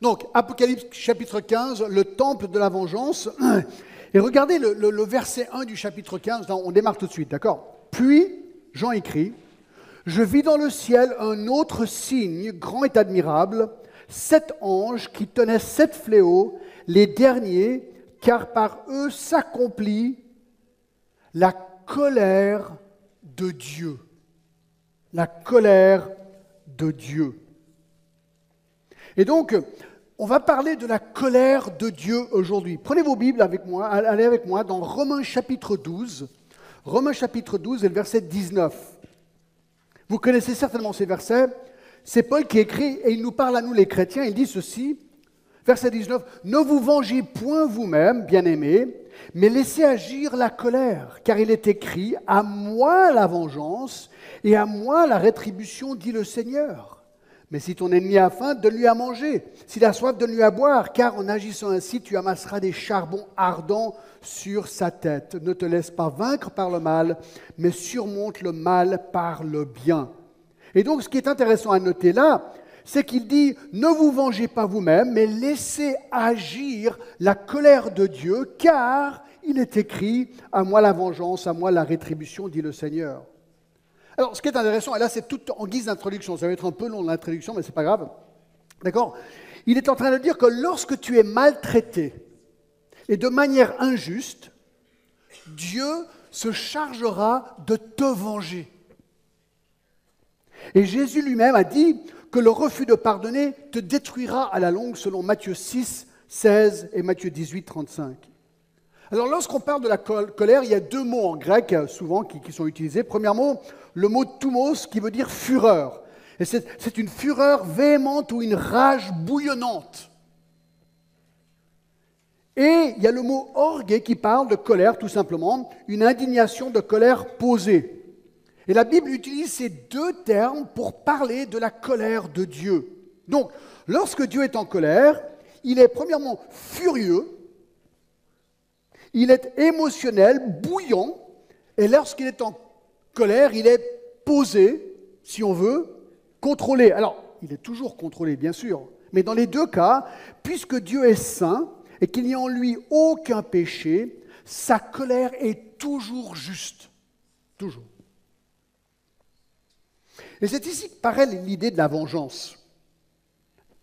Donc, Apocalypse chapitre 15, le temple de la vengeance. Et regardez le, verset 1 du chapitre 15, on démarre tout de suite, d'accord? Puis, Jean écrit, Je vis dans le ciel un autre signe, grand et admirable, sept anges qui tenaient sept fléaux, les derniers, car par eux s'accomplit la colère de Dieu. La colère de Dieu. Et donc, on va parler de la colère de Dieu aujourd'hui. Prenez vos Bibles avec moi, allez avec moi dans Romains chapitre 12. Romains chapitre 12 et le verset 19. Vous connaissez certainement ces versets. C'est Paul qui écrit et il nous parle à nous les chrétiens. Il dit ceci, verset 19, Ne vous vengez point vous-même, bien-aimés, mais laissez agir la colère, car il est écrit, À moi la vengeance et à moi la rétribution, dit le Seigneur. Mais si ton ennemi a faim, donne-lui à manger. S'il a soif, donne-lui à boire, car en agissant ainsi, tu amasseras des charbons ardents sur sa tête. Ne te laisse pas vaincre par le mal, mais surmonte le mal par le bien. Et donc, ce qui est intéressant à noter là, c'est qu'il dit, ne vous vengez pas vous-même, mais laissez agir la colère de Dieu, car il est écrit, à moi la vengeance, à moi la rétribution, dit le Seigneur. Alors, ce qui est intéressant, et là c'est tout en guise d'introduction, ça va être un peu long l'introduction, mais ce n'est pas grave. D'accord? Il est en train de dire que lorsque tu es maltraité et de manière injuste, Dieu se chargera de te venger. Et Jésus lui-même a dit que le refus de pardonner te détruira à la longue, selon Matthieu 6, 16 et Matthieu 18, 35. Alors lorsqu'on parle de la colère, il y a deux mots en grec souvent qui, sont utilisés. Premièrement, le mot thumos qui veut dire fureur. Et c'est une fureur véhémente ou une rage bouillonnante. Et il y a le mot orgue qui parle de colère, tout simplement, une indignation de colère posée. Et la Bible utilise ces deux termes pour parler de la colère de Dieu. Donc, lorsque Dieu est en colère, il est premièrement furieux, il est émotionnel, bouillant, et lorsqu'il est en colère, il est posé, si on veut, contrôlé. Alors, il est toujours contrôlé, bien sûr, mais dans les deux cas, puisque Dieu est saint et qu'il n'y a en lui aucun péché, sa colère est toujours juste. Toujours. Et c'est ici que paraît l'idée de la vengeance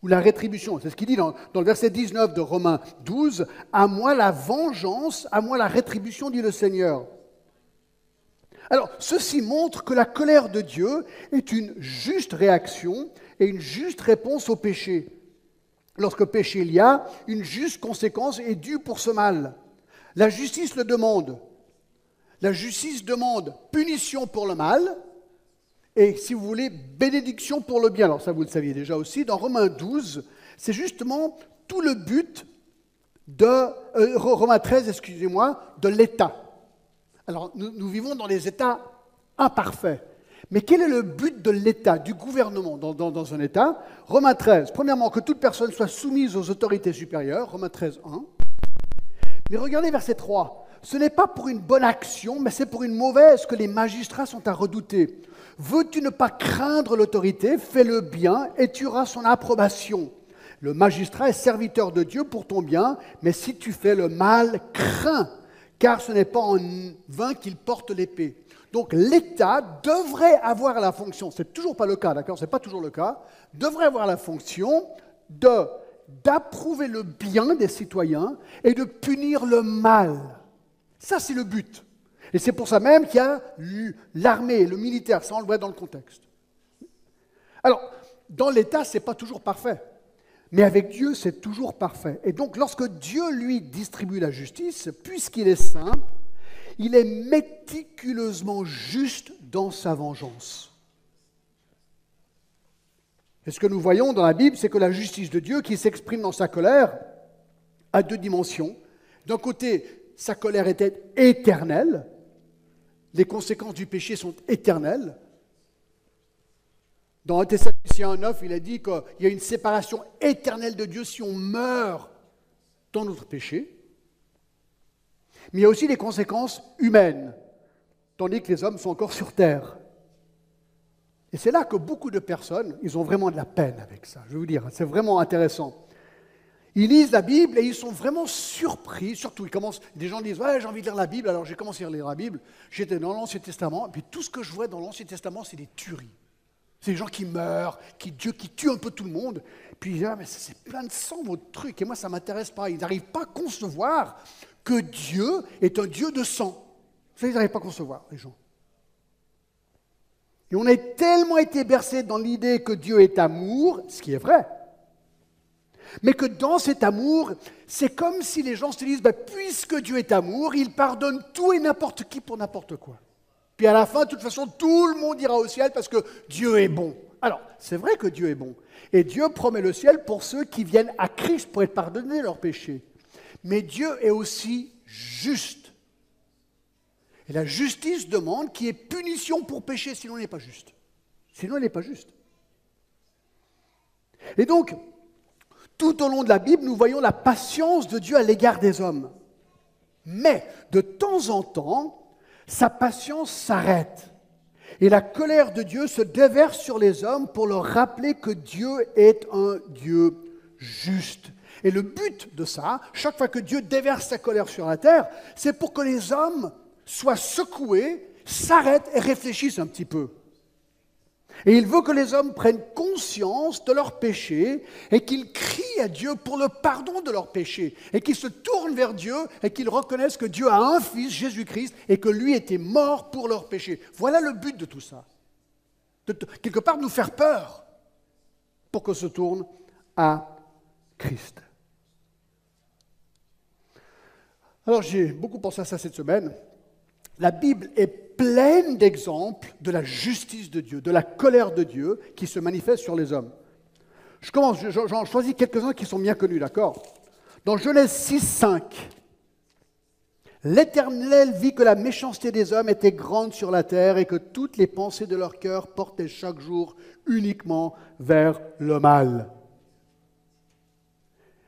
ou la rétribution. C'est ce qu'il dit dans, le verset 19 de Romains 12. À moi la vengeance, à moi la rétribution, dit le Seigneur. Alors, ceci montre que la colère de Dieu est une juste réaction et une juste réponse au péché. Lorsque péché il y a, une juste conséquence est due pour ce mal. La justice le demande. La justice demande punition pour le mal et, si vous voulez, bénédiction pour le bien. Alors ça, vous le saviez déjà aussi. Dans Romains 12, c'est justement tout le but de euh, Romains 13, excusez-moi, de l'État. Alors, nous, vivons dans des États imparfaits. Mais quel est le but de l'État, du gouvernement dans, dans, un État? Romains 13. Premièrement, que toute personne soit soumise aux autorités supérieures. Romains 13, 1. Mais regardez verset 3. Ce n'est pas pour une bonne action, mais c'est pour une mauvaise que les magistrats sont à redouter. Veux-tu ne pas craindre l'autorité? Fais le bien et tu auras son approbation. Le magistrat est serviteur de Dieu pour ton bien, mais si tu fais le mal, crains car ce n'est pas en vain qu'il porte l'épée. Donc l'État devrait avoir la fonction, c'est toujours pas le cas, d'accord, c'est pas toujours le cas, devrait avoir la fonction de d'approuver le bien des citoyens et de punir le mal. Ça, c'est le but. Et c'est pour ça même qu'il y a l'armée, le militaire, ça on le voit dans le contexte. Alors, dans l'État, ce n'est pas toujours parfait. Mais avec Dieu, c'est toujours parfait. Et donc, lorsque Dieu, lui, distribue la justice, puisqu'il est saint, il est méticuleusement juste dans sa vengeance. Et ce que nous voyons dans la Bible, c'est que la justice de Dieu, qui s'exprime dans sa colère, a deux dimensions. D'un côté, sa colère était éternelle, les conséquences du péché sont éternelles, dans 1 Thessaloniciens 9, il a dit qu'il y a une séparation éternelle de Dieu si on meurt dans notre péché. Mais il y a aussi des conséquences humaines, tandis que les hommes sont encore sur terre. Et c'est là que beaucoup de personnes, ils ont vraiment de la peine avec ça. Je vais vous dire, c'est vraiment intéressant. Ils lisent la Bible et ils sont vraiment surpris. Surtout, ils commencent, des gens disent Ouais, j'ai envie de lire la Bible. Alors j'ai commencé à lire la Bible. J'étais dans l'Ancien Testament. Et puis tout ce que je vois dans l'Ancien Testament, c'est des tueries. C'est des gens qui meurent, qui, Dieu qui tue un peu tout le monde. Puis ils disent ah, mais c'est plein de sang, votre truc. Et moi, ça m'intéresse pas. Ils n'arrivent pas à concevoir que Dieu est un Dieu de sang. Ça, ils n'arrivent pas à concevoir, les gens. Et on a tellement été bercé dans l'idée que Dieu est amour, ce qui est vrai, mais que dans cet amour, c'est comme si les gens se disent, ben, puisque Dieu est amour, il pardonne tout et n'importe qui pour n'importe quoi. Puis à la fin, de toute façon, tout le monde ira au ciel parce que Dieu est bon. Alors, c'est vrai que Dieu est bon. Et Dieu promet le ciel pour ceux qui viennent à Christ pour être pardonnés leurs péchés. Mais Dieu est aussi juste. Et la justice demande qu'il y ait punition pour pécher, sinon il n'est pas juste. Sinon il n'est pas juste. Et donc, tout au long de la Bible, nous voyons la patience de Dieu à l'égard des hommes. Mais de temps en temps, sa patience s'arrête. Et la colère de Dieu se déverse sur les hommes pour leur rappeler que Dieu est un Dieu juste. Et le but de ça, chaque fois que Dieu déverse sa colère sur la terre, c'est pour que les hommes soient secoués, s'arrêtent et réfléchissent un petit peu. Et il veut que les hommes prennent conscience de leurs péchés et qu'ils crient à Dieu pour le pardon de leurs péchés et qu'ils se tournent vers Dieu et qu'ils reconnaissent que Dieu a un fils, Jésus-Christ, et que lui était mort pour leurs péchés. Voilà le but de tout ça. Quelque part, nous faire peur pour qu'on se tourne à Christ. Alors j'ai beaucoup pensé à ça cette semaine. La Bible est pleine d'exemples de la justice de Dieu, de la colère de Dieu qui se manifeste sur les hommes. Je commence, j'en choisis quelques-uns qui sont bien connus, d'accord? Dans Genèse 6, 5, L'Éternel vit que la méchanceté des hommes était grande sur la terre et que toutes les pensées de leur cœur portaient chaque jour uniquement vers le mal.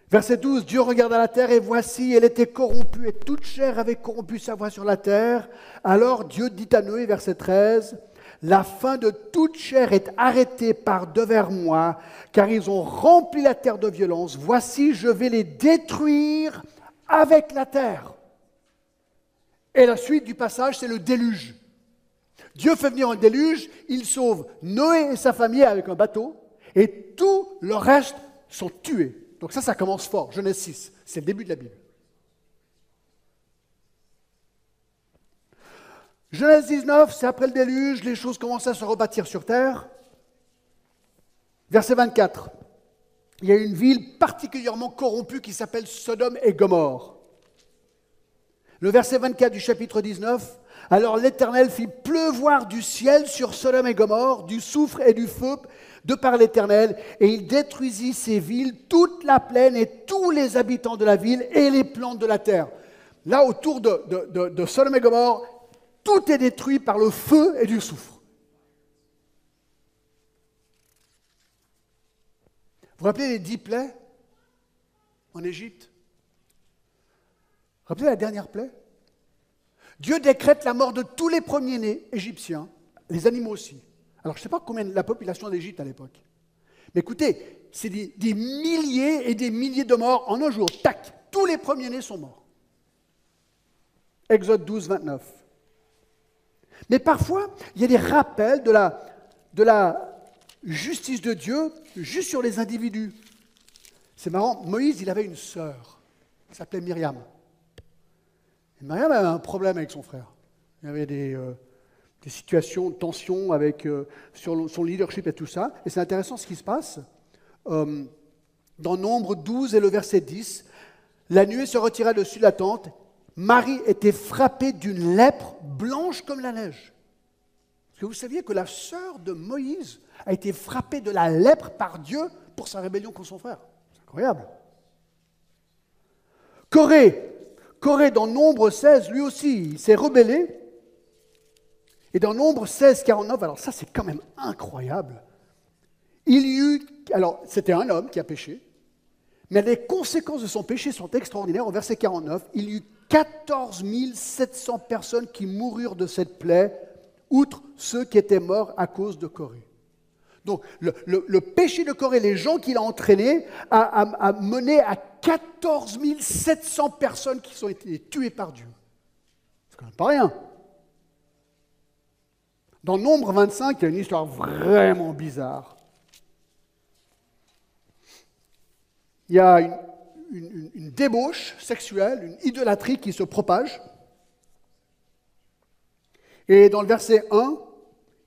Verset 12, Dieu regarda la terre et voici, elle était corrompue et toute chair avait corrompu sa voix sur la terre. Alors Dieu dit à Noé, verset 13, La fin de toute chair est arrêtée par devers moi, car ils ont rempli la terre de violence. Voici, je vais les détruire avec la terre. Et la suite du passage, c'est le déluge. Dieu fait venir un déluge, il sauve Noé et sa famille avec un bateau, et tout le reste sont tués. Donc ça, ça commence fort. Genèse 6, c'est le début de la Bible. Genèse 19, c'est après le déluge, les choses commencent à se rebâtir sur terre. Verset 24, il y a une ville particulièrement corrompue qui s'appelle Sodome et Gomorre. Le verset 24 du chapitre 19, alors l'Éternel fit pleuvoir du ciel sur Sodome et Gomorre, du soufre et du feu, de par l'Éternel, et il détruisit ces villes, toute la plaine et tous les habitants de la ville et les plantes de la terre. Là, autour de, de, de, tout est détruit par le feu et du soufre. Vous vous rappelez les dix plaies en Égypte? Vous vous rappelez la dernière plaie? Dieu décrète la mort de tous les premiers-nés égyptiens, les animaux aussi. Alors, je ne sais pas combien la population d'Égypte à l'époque. Mais écoutez, c'est des, milliers et des milliers de morts en un jour. Tac, tous les premiers-nés sont morts. Exode 12, 29. Mais parfois, il y a des rappels de la, justice de Dieu juste sur les individus. C'est marrant, Moïse, il avait une sœur qui s'appelait Myriam. Myriam avait un problème avec son frère. Il y avait des, euh, des situations de tension avec, euh, sur son leadership et tout ça. Et c'est intéressant ce qui se passe. Euh, dans Nombre 12 et le verset 10, la nuée se retira dessus de la tente. Marie était frappée d'une lèpre blanche comme la neige. Est-ce que vous saviez que la sœur de Moïse a été frappée de la lèpre par Dieu pour sa rébellion contre son frère C'est incroyable. Corée, Corée dans Nombre 16, lui aussi, s'est rebellé et dans Nombre 16, 49, alors ça c'est quand même incroyable, il y eut, alors c'était un homme qui a péché, mais les conséquences de son péché sont extraordinaires. Au verset 49, il y eut 14 700 personnes qui moururent de cette plaie, outre ceux qui étaient morts à cause de Corée. Donc le, péché de Corée, les gens qu'il a entraînés, a, mené à 14 700 personnes qui ont été tuées par Dieu. C'est quand même pas rien. Dans Nombre 25, il y a une histoire vraiment bizarre. Il y a une, débauche sexuelle, une idolâtrie qui se propage. Et dans le verset 1,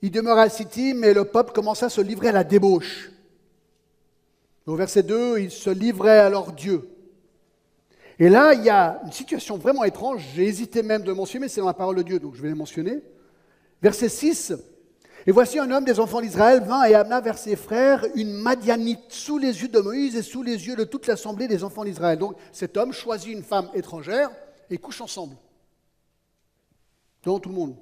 il demeura à City, mais le peuple commença à se livrer à la débauche. Au verset 2, il se livrait à leur Dieu. Et là, il y a une situation vraiment étrange. J'ai hésité même de mentionner, c'est dans la parole de Dieu, donc je vais les mentionner. Verset 6. Et voici un homme des enfants d'Israël vint et amena vers ses frères une Madianite sous les yeux de Moïse et sous les yeux de toute l'assemblée des enfants d'Israël. Donc cet homme choisit une femme étrangère et couche ensemble. Devant tout le monde.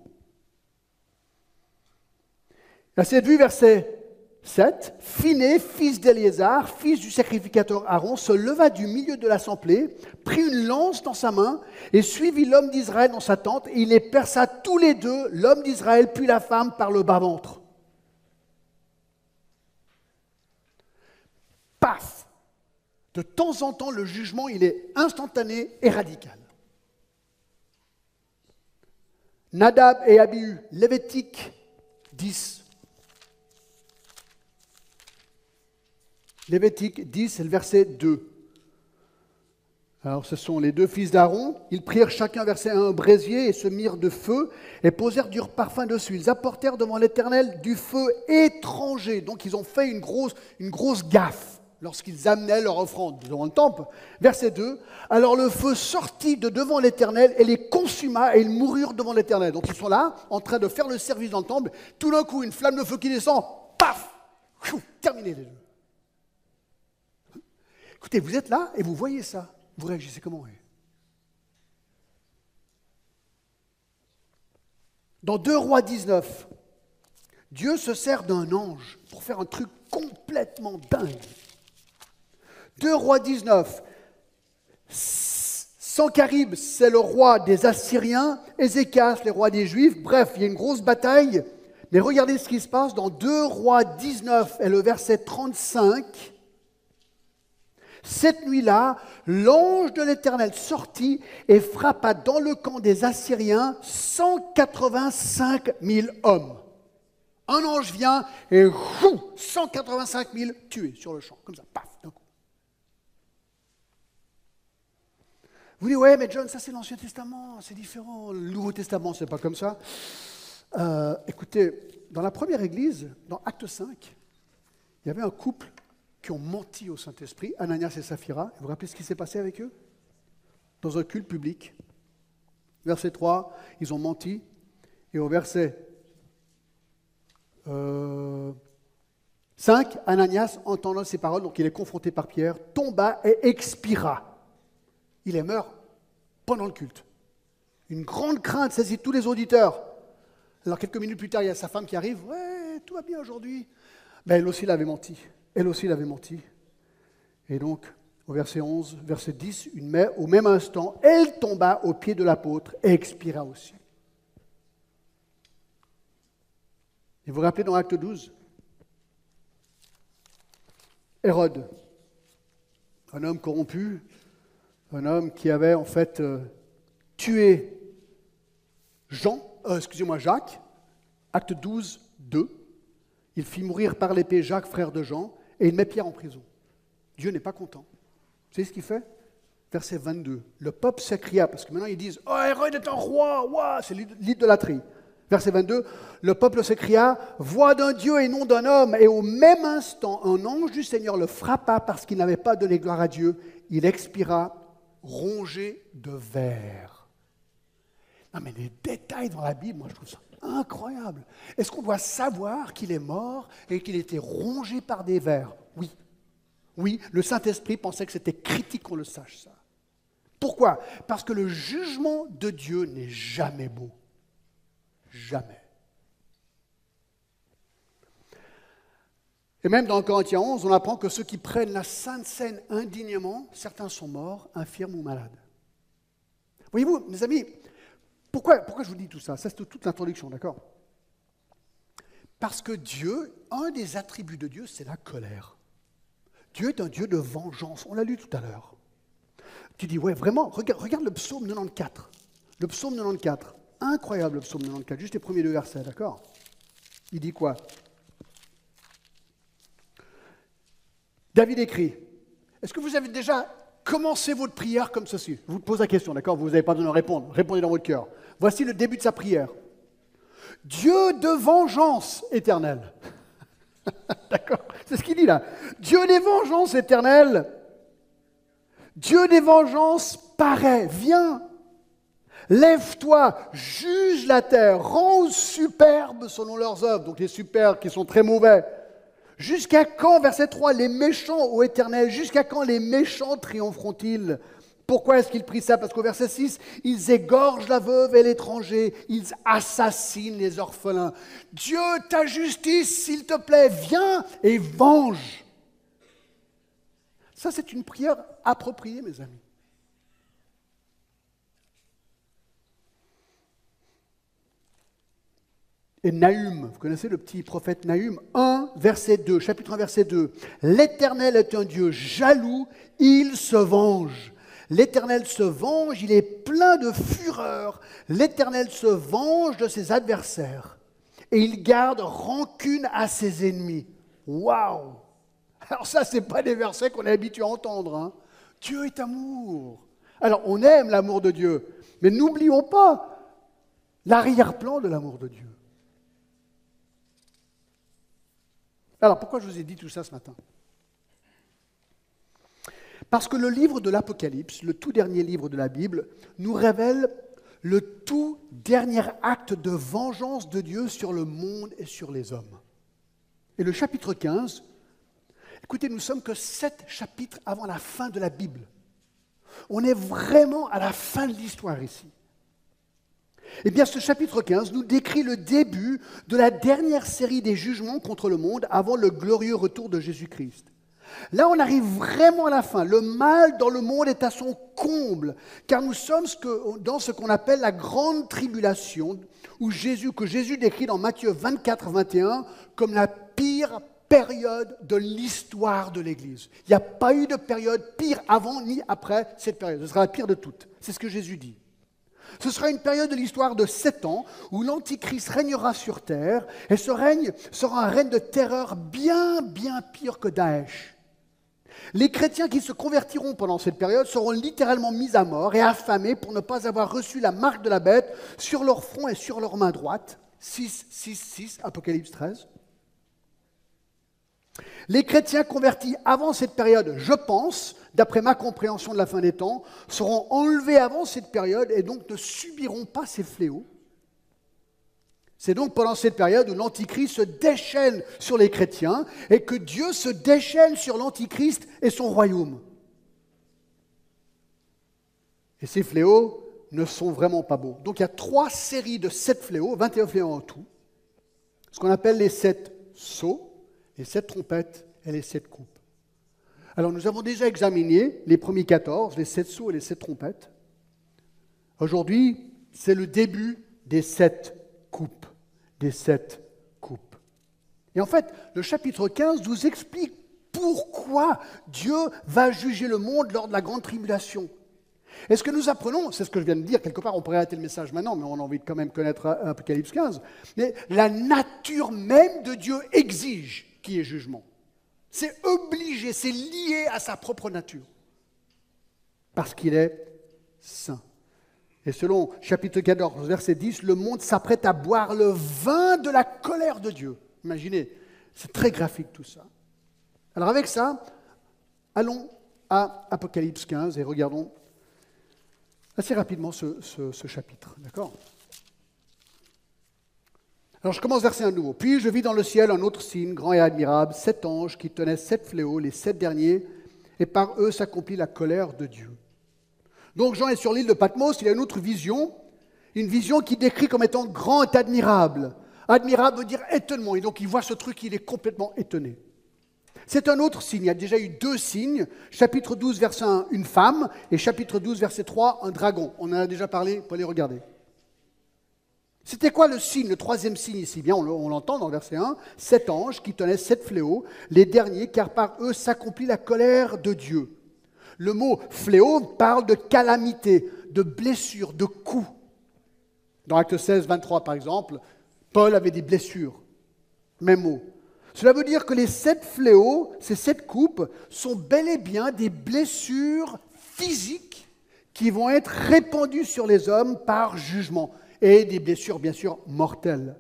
Verset vue, verset 7. Phiné, fils d'Éléazar, fils du sacrificateur Aaron, se leva du milieu de l'assemblée, prit une lance dans sa main et suivit l'homme d'Israël dans sa tente, et il les perça tous les deux, l'homme d'Israël puis la femme, par le bas-ventre. Paf De temps en temps, le jugement, il est instantané et radical. Nadab et Abihu, Lévitique 10. Lévitique 10, c'est le verset 2. Alors, ce sont les deux fils d'Aaron. Ils prirent chacun verset un brésier et se mirent de feu et posèrent du parfum dessus. Ils apportèrent devant l'Éternel du feu étranger. Donc, ils ont fait une grosse, une grosse gaffe lorsqu'ils amenaient leur offrande devant le temple. Verset 2. Alors, le feu sortit de devant l'Éternel et les consuma et ils moururent devant l'Éternel. Donc, ils sont là, en train de faire le service dans le temple. Tout d'un coup, une flamme de feu qui descend. Paf Terminé les deux. Écoutez, vous êtes là et vous voyez ça. Vous réagissez comment Dans 2 Rois 19, Dieu se sert d'un ange pour faire un truc complètement dingue. 2 Rois 19, Sankarib, c'est le roi des Assyriens, Ézéchias, les rois des Juifs, bref, il y a une grosse bataille. Mais regardez ce qui se passe dans 2 Rois 19 et le verset 35. Cette nuit-là, l'ange de l'Éternel sortit et frappa dans le camp des Assyriens 185 000 hommes. Un ange vient et 185 000 tués sur le champ, comme ça, paf, d'un coup. Vous dites, ouais, mais John, ça c'est l'Ancien Testament, c'est différent. Le Nouveau Testament, c'est pas comme ça. Euh, écoutez, dans la première église, dans Acte 5, il y avait un couple qui ont menti au Saint-Esprit, Ananias et Saphira. Vous vous rappelez ce qui s'est passé avec eux? Dans un culte public. Verset 3, ils ont menti. Et au verset 5, euh, Ananias, entendant ces paroles, donc il est confronté par Pierre, tomba et expira. Il est mort pendant le culte. Une grande crainte saisit tous les auditeurs. Alors quelques minutes plus tard, il y a sa femme qui arrive. Ouais, tout va bien aujourd'hui. Mais ben, elle aussi l'avait menti. Elle aussi l'avait menti. Et donc, au verset 11, verset 10, une, au même instant, elle tomba aux pieds de l'apôtre et expira aussi. Et vous vous rappelez dans Acte 12 Hérode, un homme corrompu, un homme qui avait en fait euh, tué Jean, euh, excusez-moi Jacques, acte 12, 2. Il fit mourir par l'épée Jacques, frère de Jean, et il met Pierre en prison. Dieu n'est pas content. Vous savez ce qu'il fait? Verset 22. Le peuple s'écria, parce que maintenant ils disent Oh, Hérode est un roi, c'est l'idolâtrie. Verset 22, le peuple s'écria, Voix d'un Dieu et non d'un homme. Et au même instant, un ange du Seigneur le frappa parce qu'il n'avait pas donné gloire à Dieu. Il expira rongé de verre. Non, mais les détails dans la Bible, moi je trouve ça incroyable. Est-ce qu'on doit savoir qu'il est mort et qu'il était rongé par des vers? Oui. Oui, le Saint-Esprit pensait que c'était critique qu'on le sache ça. Pourquoi? Parce que le jugement de Dieu n'est jamais beau. Jamais. Et même dans Corinthiens 11, on apprend que ceux qui prennent la Sainte Seine indignement, certains sont morts, infirmes ou malades. Voyez-vous, mes amis, pourquoi, je vous dis tout ça? Ça, c'est toute l'introduction, d'accord? Parce que Dieu, un des attributs de Dieu, c'est la colère. Dieu est un Dieu de vengeance. On l'a lu tout à l'heure. Tu dis, ouais, vraiment, regarde, le psaume 94. Le psaume 94. Incroyable le psaume 94, juste les premiers deux versets, d'accord? Il dit quoi? David écrit, est-ce que vous avez déjà commencé votre prière comme ceci? Je vous pose la question, d'accord? Vous n'avez pas besoin de répondre, répondez dans votre cœur. Voici le début de sa prière. Dieu de vengeance éternelle. d'accord C'est ce qu'il dit là. Dieu des vengeances éternelles. Dieu des vengeances paraît, viens. Lève-toi, juge la terre, rends superbe selon leurs œuvres. Donc les superbes qui sont très mauvais. Jusqu'à quand, verset 3, les méchants, ô éternel, jusqu'à quand les méchants triompheront-ils? Pourquoi est-ce qu'ils prient ça? Parce qu'au verset 6, ils égorgent la veuve et l'étranger, ils assassinent les orphelins. Dieu, ta justice, s'il te plaît, viens et venge. Ça, c'est une prière appropriée, mes amis. Et Nahum, vous connaissez le petit prophète Nahum 1, verset 2, chapitre 1, verset 2. L'Éternel est un Dieu jaloux, il se venge. L'Éternel se venge, il est plein de fureur. L'Éternel se venge de ses adversaires. Et il garde rancune à ses ennemis. Waouh Alors ça, ce n'est pas des versets qu'on est habitué à entendre. Hein. Dieu est amour. Alors on aime l'amour de Dieu, mais n'oublions pas l'arrière-plan de l'amour de Dieu. Alors pourquoi je vous ai dit tout ça ce matin? Parce que le livre de l'Apocalypse, le tout dernier livre de la Bible, nous révèle le tout dernier acte de vengeance de Dieu sur le monde et sur les hommes. Et le chapitre 15, écoutez, nous sommes que sept chapitres avant la fin de la Bible. On est vraiment à la fin de l'histoire ici. Eh bien, ce chapitre 15 nous décrit le début de la dernière série des jugements contre le monde avant le glorieux retour de Jésus-Christ. Là, on arrive vraiment à la fin. Le mal dans le monde est à son comble, car nous sommes dans ce qu'on appelle la grande tribulation, où Jésus, que Jésus décrit dans Matthieu 24, 21 comme la pire période de l'histoire de l'Église. Il n'y a pas eu de période pire avant ni après cette période. Ce sera la pire de toutes. C'est ce que Jésus dit. Ce sera une période de l'histoire de sept ans où l'Antichrist régnera sur terre et ce règne sera un règne de terreur bien, bien pire que Daesh. Les chrétiens qui se convertiront pendant cette période seront littéralement mis à mort et affamés pour ne pas avoir reçu la marque de la bête sur leur front et sur leur main droite. 6, 6, 6, Apocalypse 13. Les chrétiens convertis avant cette période, je pense, d'après ma compréhension de la fin des temps, seront enlevés avant cette période et donc ne subiront pas ces fléaux. C'est donc pendant cette période où l'Antichrist se déchaîne sur les chrétiens et que Dieu se déchaîne sur l'Antichrist et son royaume. Et ces fléaux ne sont vraiment pas beaux. Donc il y a trois séries de sept fléaux, 21 fléaux en tout, ce qu'on appelle les sept sceaux, les sept trompettes et les sept coupes. Alors nous avons déjà examiné les premiers 14, les sept sceaux et les sept trompettes. Aujourd'hui, c'est le début des sept des sept coupes. Et en fait, le chapitre 15 nous explique pourquoi Dieu va juger le monde lors de la grande tribulation. Et ce que nous apprenons, c'est ce que je viens de dire, quelque part on pourrait arrêter le message maintenant, mais on a envie de quand même connaître Apocalypse 15, mais la nature même de Dieu exige qu'il y ait jugement. C'est obligé, c'est lié à sa propre nature. Parce qu'il est saint. Et selon chapitre 14, verset 10, le monde s'apprête à boire le vin de la colère de Dieu. Imaginez, c'est très graphique tout ça. Alors avec ça, allons à Apocalypse 15 et regardons assez rapidement ce, chapitre. D'accord? Alors je commence verset un nouveau. Puis je vis dans le ciel un autre signe, grand et admirable, sept anges qui tenaient sept fléaux, les sept derniers, et par eux s'accomplit la colère de Dieu. Donc Jean est sur l'île de Patmos, il a une autre vision, une vision qui décrit comme étant grand et admirable. Admirable veut dire étonnement, et donc il voit ce truc, il est complètement étonné. C'est un autre signe, il y a déjà eu deux signes, chapitre 12, verset 1, une femme, et chapitre 12, verset 3, un dragon. On en a déjà parlé, vous pouvez les regarder. C'était quoi le signe, le troisième signe ici? Bien, on l'entend dans verset 1, sept anges qui tenaient sept fléaux, les derniers, car par eux s'accomplit la colère de Dieu. Le mot fléau parle de calamité, de blessure, de coup. Dans Acte 16, 23 par exemple, Paul avait des blessures. Même mot. Cela veut dire que les sept fléaux, ces sept coupes, sont bel et bien des blessures physiques qui vont être répandues sur les hommes par jugement et des blessures bien sûr mortelles.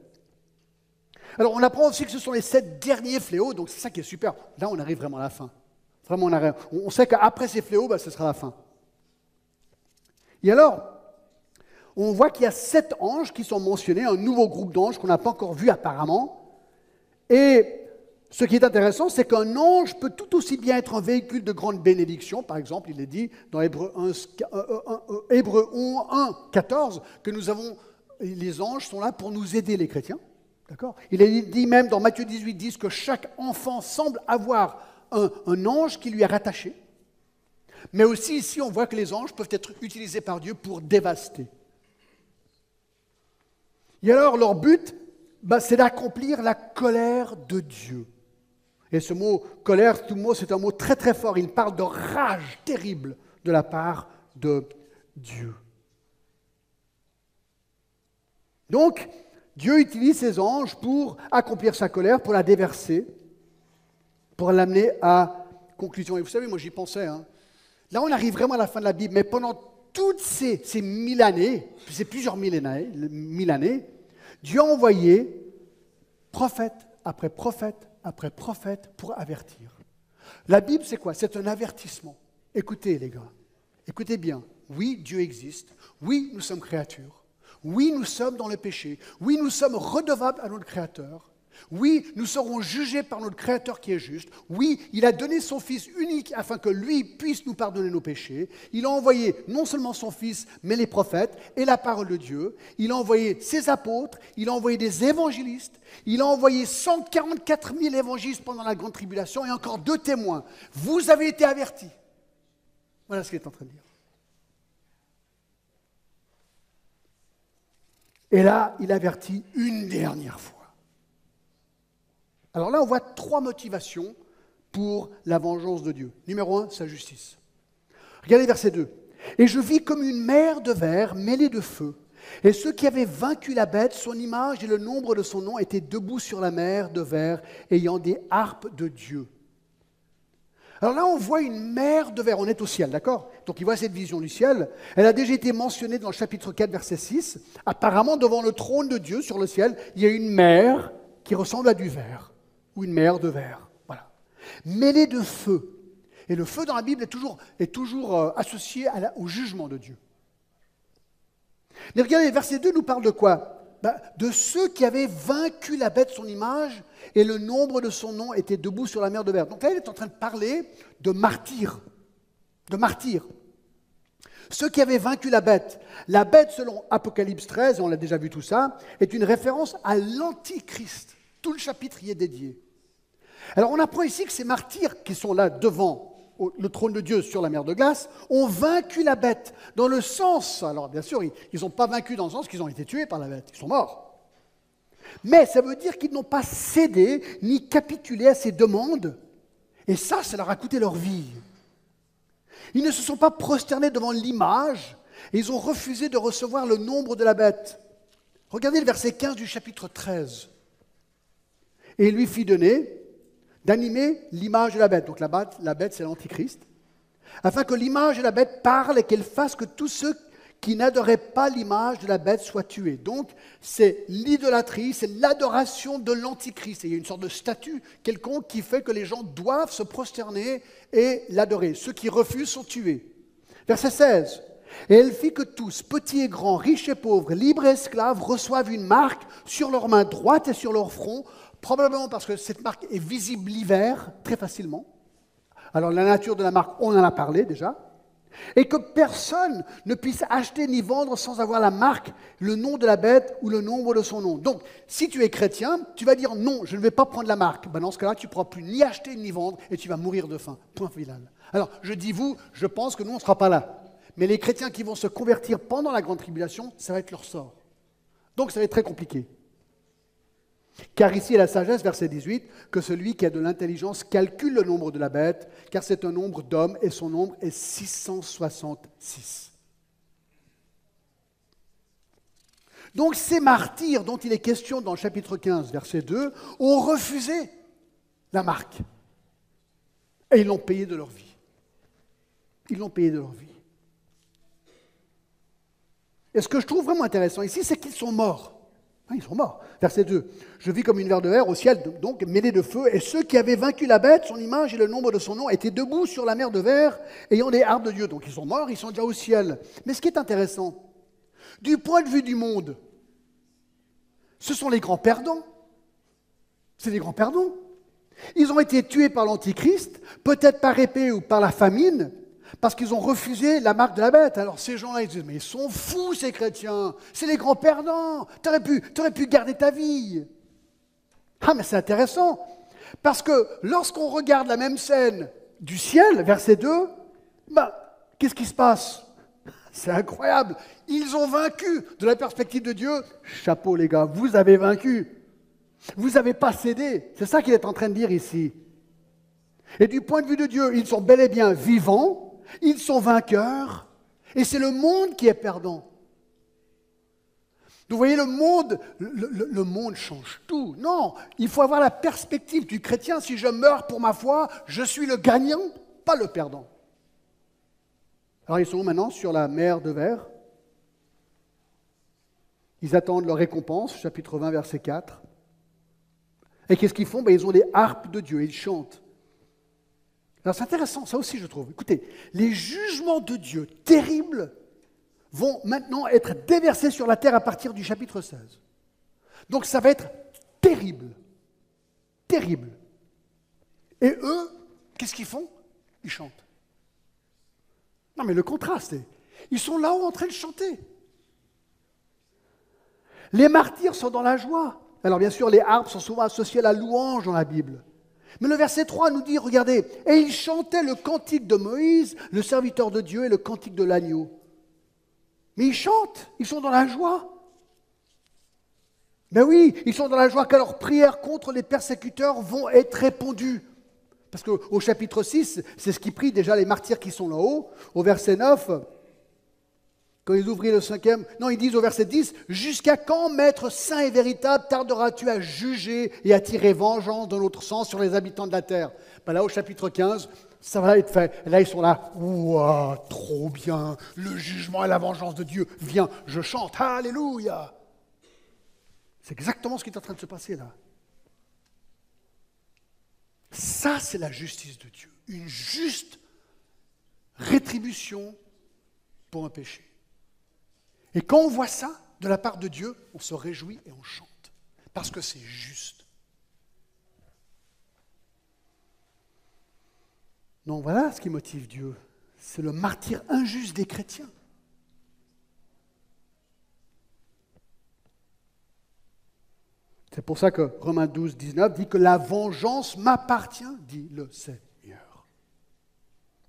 Alors on apprend aussi que ce sont les sept derniers fléaux, donc c'est ça qui est super. Là on arrive vraiment à la fin. Vraiment on, sait qu'après ces fléaux, bah, ce sera la fin. Et alors, on voit qu'il y a sept anges qui sont mentionnés, un nouveau groupe d'anges qu'on n'a pas encore vu apparemment. Et ce qui est intéressant, c'est qu'un ange peut tout aussi bien être un véhicule de grande bénédiction. Par exemple, il est dit dans Hébreu 1, 1 14 que nous avons, les anges sont là pour nous aider, les chrétiens. D'accord? Il est dit même dans Matthieu 18, 10 que chaque enfant semble avoir un, ange qui lui est rattaché. Mais aussi ici, on voit que les anges peuvent être utilisés par Dieu pour dévaster. Et alors, leur but, bah, c'est d'accomplir la colère de Dieu. Et ce mot colère, tout mot, c'est un mot très très fort. Il parle de rage terrible de la part de Dieu. Donc, Dieu utilise ses anges pour accomplir sa colère, pour la déverser, pour l'amener à conclusion. Et vous savez, moi j'y pensais. Hein. Là, on arrive vraiment à la fin de la Bible, mais pendant toutes ces, ces mille années, c'est plusieurs mille années, mille années, Dieu a envoyé prophète après prophète après prophète pour avertir. La Bible, c'est quoi? C'est un avertissement. Écoutez, les gars, écoutez bien. Oui, Dieu existe. Oui, nous sommes créatures. Oui, nous sommes dans le péché. Oui, nous sommes redevables à notre Créateur. Oui, nous serons jugés par notre Créateur qui est juste. Oui, il a donné son Fils unique afin que lui puisse nous pardonner nos péchés. Il a envoyé non seulement son Fils, mais les prophètes et la parole de Dieu. Il a envoyé ses apôtres, il a envoyé des évangélistes, il a envoyé 144 000 évangélistes pendant la grande tribulation et encore deux témoins. Vous avez été avertis. Voilà ce qu'il est en train de dire. Et là, il avertit une dernière fois. Alors là, on voit trois motivations pour la vengeance de Dieu. Numéro un, sa justice. Regardez verset 2. Et je vis comme une mer de verre mêlée de feu. Et ceux qui avaient vaincu la bête, son image et le nombre de son nom étaient debout sur la mer de verre, ayant des harpes de Dieu. Alors là, on voit une mer de verre. On est au ciel, d'accord? Donc il voit cette vision du ciel. Elle a déjà été mentionnée dans le chapitre 4, verset 6. Apparemment, devant le trône de Dieu sur le ciel, il y a une mer qui ressemble à du verre ou une mer de verre. Voilà. Mêlée de feu. Et le feu dans la Bible est toujours, euh, associé au jugement de Dieu. Mais regardez, verset 2 nous parle de quoi? Ben, De ceux qui avaient vaincu la bête, son image, et le nombre de son nom était debout sur la mer de verre. Donc là, il est en train de parler de martyrs. De martyrs. Ceux qui avaient vaincu la bête. La bête, selon Apocalypse 13, on l'a déjà vu tout ça, est une référence à l'Antichrist. Tout le chapitre y est dédié. Alors on apprend ici que ces martyrs qui sont là devant le trône de Dieu sur la mer de glace ont vaincu la bête dans le sens, alors bien sûr, ils n'ont pas vaincu dans le sens qu'ils ont été tués par la bête, ils sont morts. Mais ça veut dire qu'ils n'ont pas cédé ni capitulé à ses demandes. Et ça, ça leur a coûté leur vie. Ils ne se sont pas prosternés devant l'image et ils ont refusé de recevoir le nombre de la bête. Regardez le verset 15 du chapitre 13. Et il lui fit donner d'animer l'image de la bête. Donc la bête, la bête c'est l'Antichrist. Afin que l'image de la bête parle et qu'elle fasse que tous ceux qui n'adoraient pas l'image de la bête soient tués. Donc c'est l'idolâtrie, c'est l'adoration de l'Antichrist. il y a une sorte de statut quelconque qui fait que les gens doivent se prosterner et l'adorer. Ceux qui refusent sont tués. Verset 16. Et elle fit que tous, petits et grands, riches et pauvres, libres et esclaves, reçoivent une marque sur leur main droite et sur leur front, Probablement parce que cette marque est visible l'hiver très facilement. Alors la nature de la marque, on en a parlé déjà. Et que personne ne puisse acheter ni vendre sans avoir la marque, le nom de la bête ou le nombre de son nom. Donc, si tu es chrétien, tu vas dire non, je ne vais pas prendre la marque. Ben, dans ce cas-là, tu ne pourras plus ni acheter ni vendre et tu vas mourir de faim. Point final. Alors, je dis vous, je pense que nous, on ne sera pas là. Mais les chrétiens qui vont se convertir pendant la grande tribulation, ça va être leur sort. Donc ça va être très compliqué. Car ici est la sagesse, verset 18, que celui qui a de l'intelligence calcule le nombre de la bête, car c'est un nombre d'hommes et son nombre est 666. Donc ces martyrs dont il est question dans le chapitre 15, verset 2, ont refusé la marque. Et ils l'ont payé de leur vie. Ils l'ont payé de leur vie. Et ce que je trouve vraiment intéressant ici, c'est qu'ils sont morts. Ah, ils sont morts. Verset 2. Je vis comme une verre de verre au ciel, donc mêlé de feu, et ceux qui avaient vaincu la bête, son image et le nombre de son nom, étaient debout sur la mer de verre, ayant des harpes de Dieu. Donc ils sont morts, ils sont déjà au ciel. Mais ce qui est intéressant, du point de vue du monde, ce sont les grands perdants. C'est les grands perdants. Ils ont été tués par l'Antichrist, peut-être par épée ou par la famine, parce qu'ils ont refusé la marque de la bête. Alors ces gens-là, ils disent, mais ils sont fous ces chrétiens, c'est les grands perdants, tu aurais pu, pu garder ta vie. Ah mais c'est intéressant, parce que lorsqu'on regarde la même scène du ciel, verset 2, bah, qu'est-ce qui se passe? C'est incroyable. Ils ont vaincu. De la perspective de Dieu, chapeau les gars, vous avez vaincu. Vous n'avez pas cédé. C'est ça qu'il est en train de dire ici. Et du point de vue de Dieu, ils sont bel et bien vivants, ils sont vainqueurs et c'est le monde qui est perdant. Vous voyez, le monde, le, monde change tout. Non, il faut avoir la perspective du chrétien. Si je meurs pour ma foi, je suis le gagnant, pas le perdant. Alors ils sont maintenant? Sur la mer de verre. Ils attendent leur récompense, chapitre 20, verset 4. Et qu'est-ce qu'ils font? Ben, Ils ont les harpes de Dieu, ils chantent. Alors c'est intéressant, ça aussi je trouve. Écoutez, les jugements de Dieu terribles vont maintenant être déversés sur la terre à partir du chapitre 16. Donc ça va être terrible. Terrible. Et eux, qu'est-ce qu'ils font? Ils chantent. Non mais le contraste, ils sont là-haut en train de chanter. Les martyrs sont dans la joie. Alors bien sûr, les harpes sont souvent associées à la louange dans la Bible. Mais le verset 3 nous dit, regardez, et ils chantaient le cantique de Moïse, le serviteur de Dieu, et le cantique de l'agneau. Mais ils chantent, ils sont dans la joie. Mais oui, ils sont dans la joie que leurs prières contre les persécuteurs vont être répondues. Parce qu'au chapitre 6, c'est ce qui prie déjà les martyrs qui sont là-haut. Au verset 9, quand ils ouvrirent le cinquième, non, ils disent au verset 10, Jusqu'à quand, Maître saint et véritable, tarderas-tu à juger et à tirer vengeance dans l'autre sens sur les habitants de la terre? Ben Là, au chapitre 15, ça va être fait. là, ils sont là, Ouah, trop bien, le jugement et la vengeance de Dieu vient, je chante, Alléluia. C'est exactement ce qui est en train de se passer là. Ça, c'est la justice de Dieu, une juste rétribution pour un péché. Et quand on voit ça de la part de Dieu, on se réjouit et on chante, parce que c'est juste. Non, voilà ce qui motive Dieu. C'est le martyr injuste des chrétiens. C'est pour ça que Romains 12, 19 dit que la vengeance m'appartient, dit le Seigneur.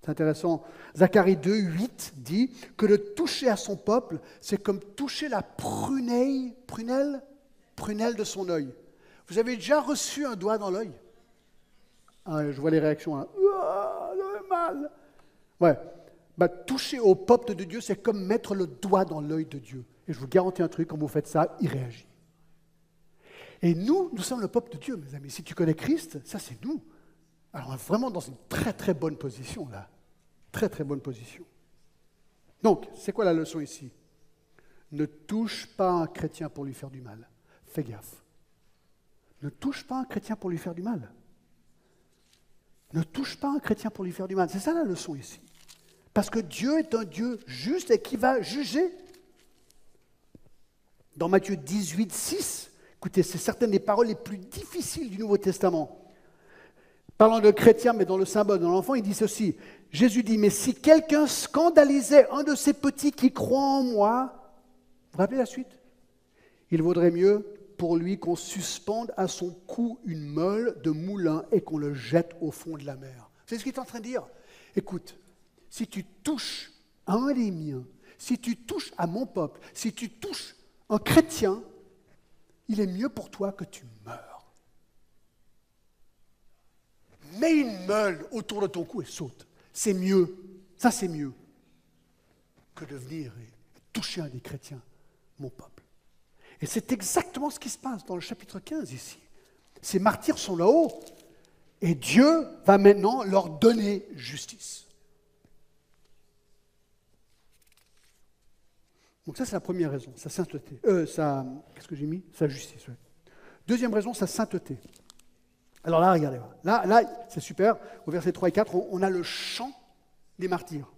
C'est intéressant. Zacharie 2, 8 dit que le toucher à son peuple, c'est comme toucher la prunelle, prunelle, prunelle de son œil. Vous avez déjà reçu un doigt dans l'œil? Ah, Je vois les réactions. Hein. Ah, le mal. Ouais. Bah, toucher au peuple de Dieu, c'est comme mettre le doigt dans l'œil de Dieu. Et je vous garantis un truc, quand vous faites ça, il réagit. Et nous, nous sommes le peuple de Dieu, mes amis. Si tu connais Christ, ça c'est nous. Alors on est vraiment dans une très très bonne position là. Très très bonne position. Donc, c'est quoi la leçon ici? Ne touche pas un chrétien pour lui faire du mal. Fais gaffe. Ne touche pas un chrétien pour lui faire du mal. Ne touche pas un chrétien pour lui faire du mal. C'est ça la leçon ici. Parce que Dieu est un Dieu juste et qui va juger. Dans Matthieu 18, 6, écoutez, c'est certaines des paroles les plus difficiles du Nouveau Testament. Parlant de chrétien, mais dans le symbole de l'enfant, il dit ceci. Jésus dit, mais si quelqu'un scandalisait un de ces petits qui croient en moi, vous rappelez la suite? Il vaudrait mieux pour lui qu'on suspende à son cou une meule de moulin et qu'on le jette au fond de la mer. C'est ce qu'il est en train de dire. Écoute, si tu touches à un des miens, si tu touches à mon peuple, si tu touches un chrétien, il est mieux pour toi que tu meurs. Mets une meule autour de ton cou et saute. C'est mieux. Ça, c'est mieux que de venir et toucher un des chrétiens, mon peuple. Et c'est exactement ce qui se passe dans le chapitre 15 ici. Ces martyrs sont là-haut et Dieu va maintenant leur donner justice. Donc ça, c'est la première raison, sa sainteté. Euh, sa, qu'est-ce que j'ai mis? Sa justice. Deuxième raison, sa sainteté. Alors là, regardez, là, là c'est super. Au verset 3 et 4, on, a le chant des martyrs.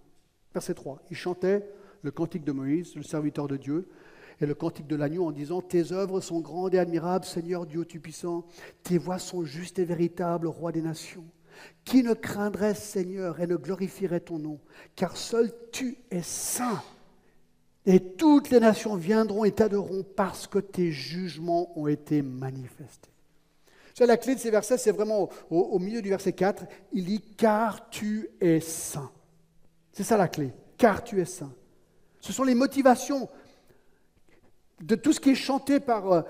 Verset 3, ils chantaient le cantique de Moïse, le serviteur de Dieu, et le cantique de l'agneau en disant Tes œuvres sont grandes et admirables, Seigneur Dieu Tout-Puissant. Tes voix sont justes et véritables, Roi des nations. Qui ne craindrait, Seigneur, et ne glorifierait ton nom? Car seul tu es saint. Et toutes les nations viendront et t'adoreront parce que tes jugements ont été manifestés. C'est la clé de ces versets, c'est vraiment au, milieu du verset 4, il dit car tu es saint. C'est ça la clé, car tu es saint. Ce sont les motivations de tout ce qui est chanté par euh,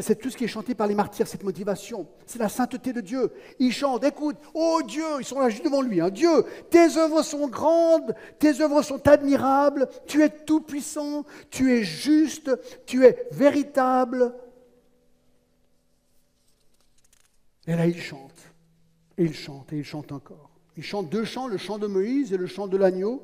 c'est tout ce qui est chanté par les martyrs, cette motivation, c'est la sainteté de Dieu. Ils chantent, écoute, oh Dieu, ils sont là juste devant lui, hein. Dieu, tes œuvres sont grandes, tes œuvres sont admirables, tu es tout puissant, tu es juste, tu es véritable. Et là, ils chantent, et ils chantent, et ils chantent encore. Ils chantent deux chants, le chant de Moïse et le chant de l'agneau.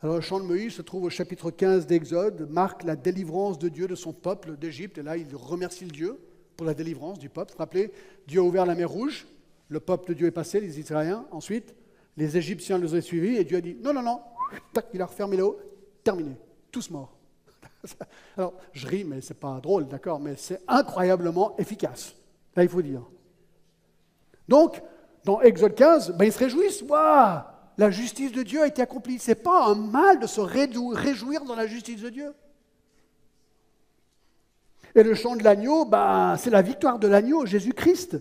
Alors le chant de Moïse se trouve au chapitre 15 d'Exode, marque la délivrance de Dieu de son peuple d'Égypte. Et là, il remercie le Dieu pour la délivrance du peuple. Rappelez, Dieu a ouvert la mer Rouge, le peuple de Dieu est passé, les Israéliens. Ensuite, les Égyptiens les ont suivis et Dieu a dit non, non, non, tac, il a refermé l'eau, terminé, tous morts. Alors, je ris, mais ce n'est pas drôle, d'accord, mais c'est incroyablement efficace. Là, il faut dire. Donc, dans Exode 15, ben, ils se réjouissent. Waouh la justice de Dieu a été accomplie. Ce n'est pas un mal de se réjouir dans la justice de Dieu. Et le chant de l'agneau, bah, c'est la victoire de l'agneau, Jésus-Christ,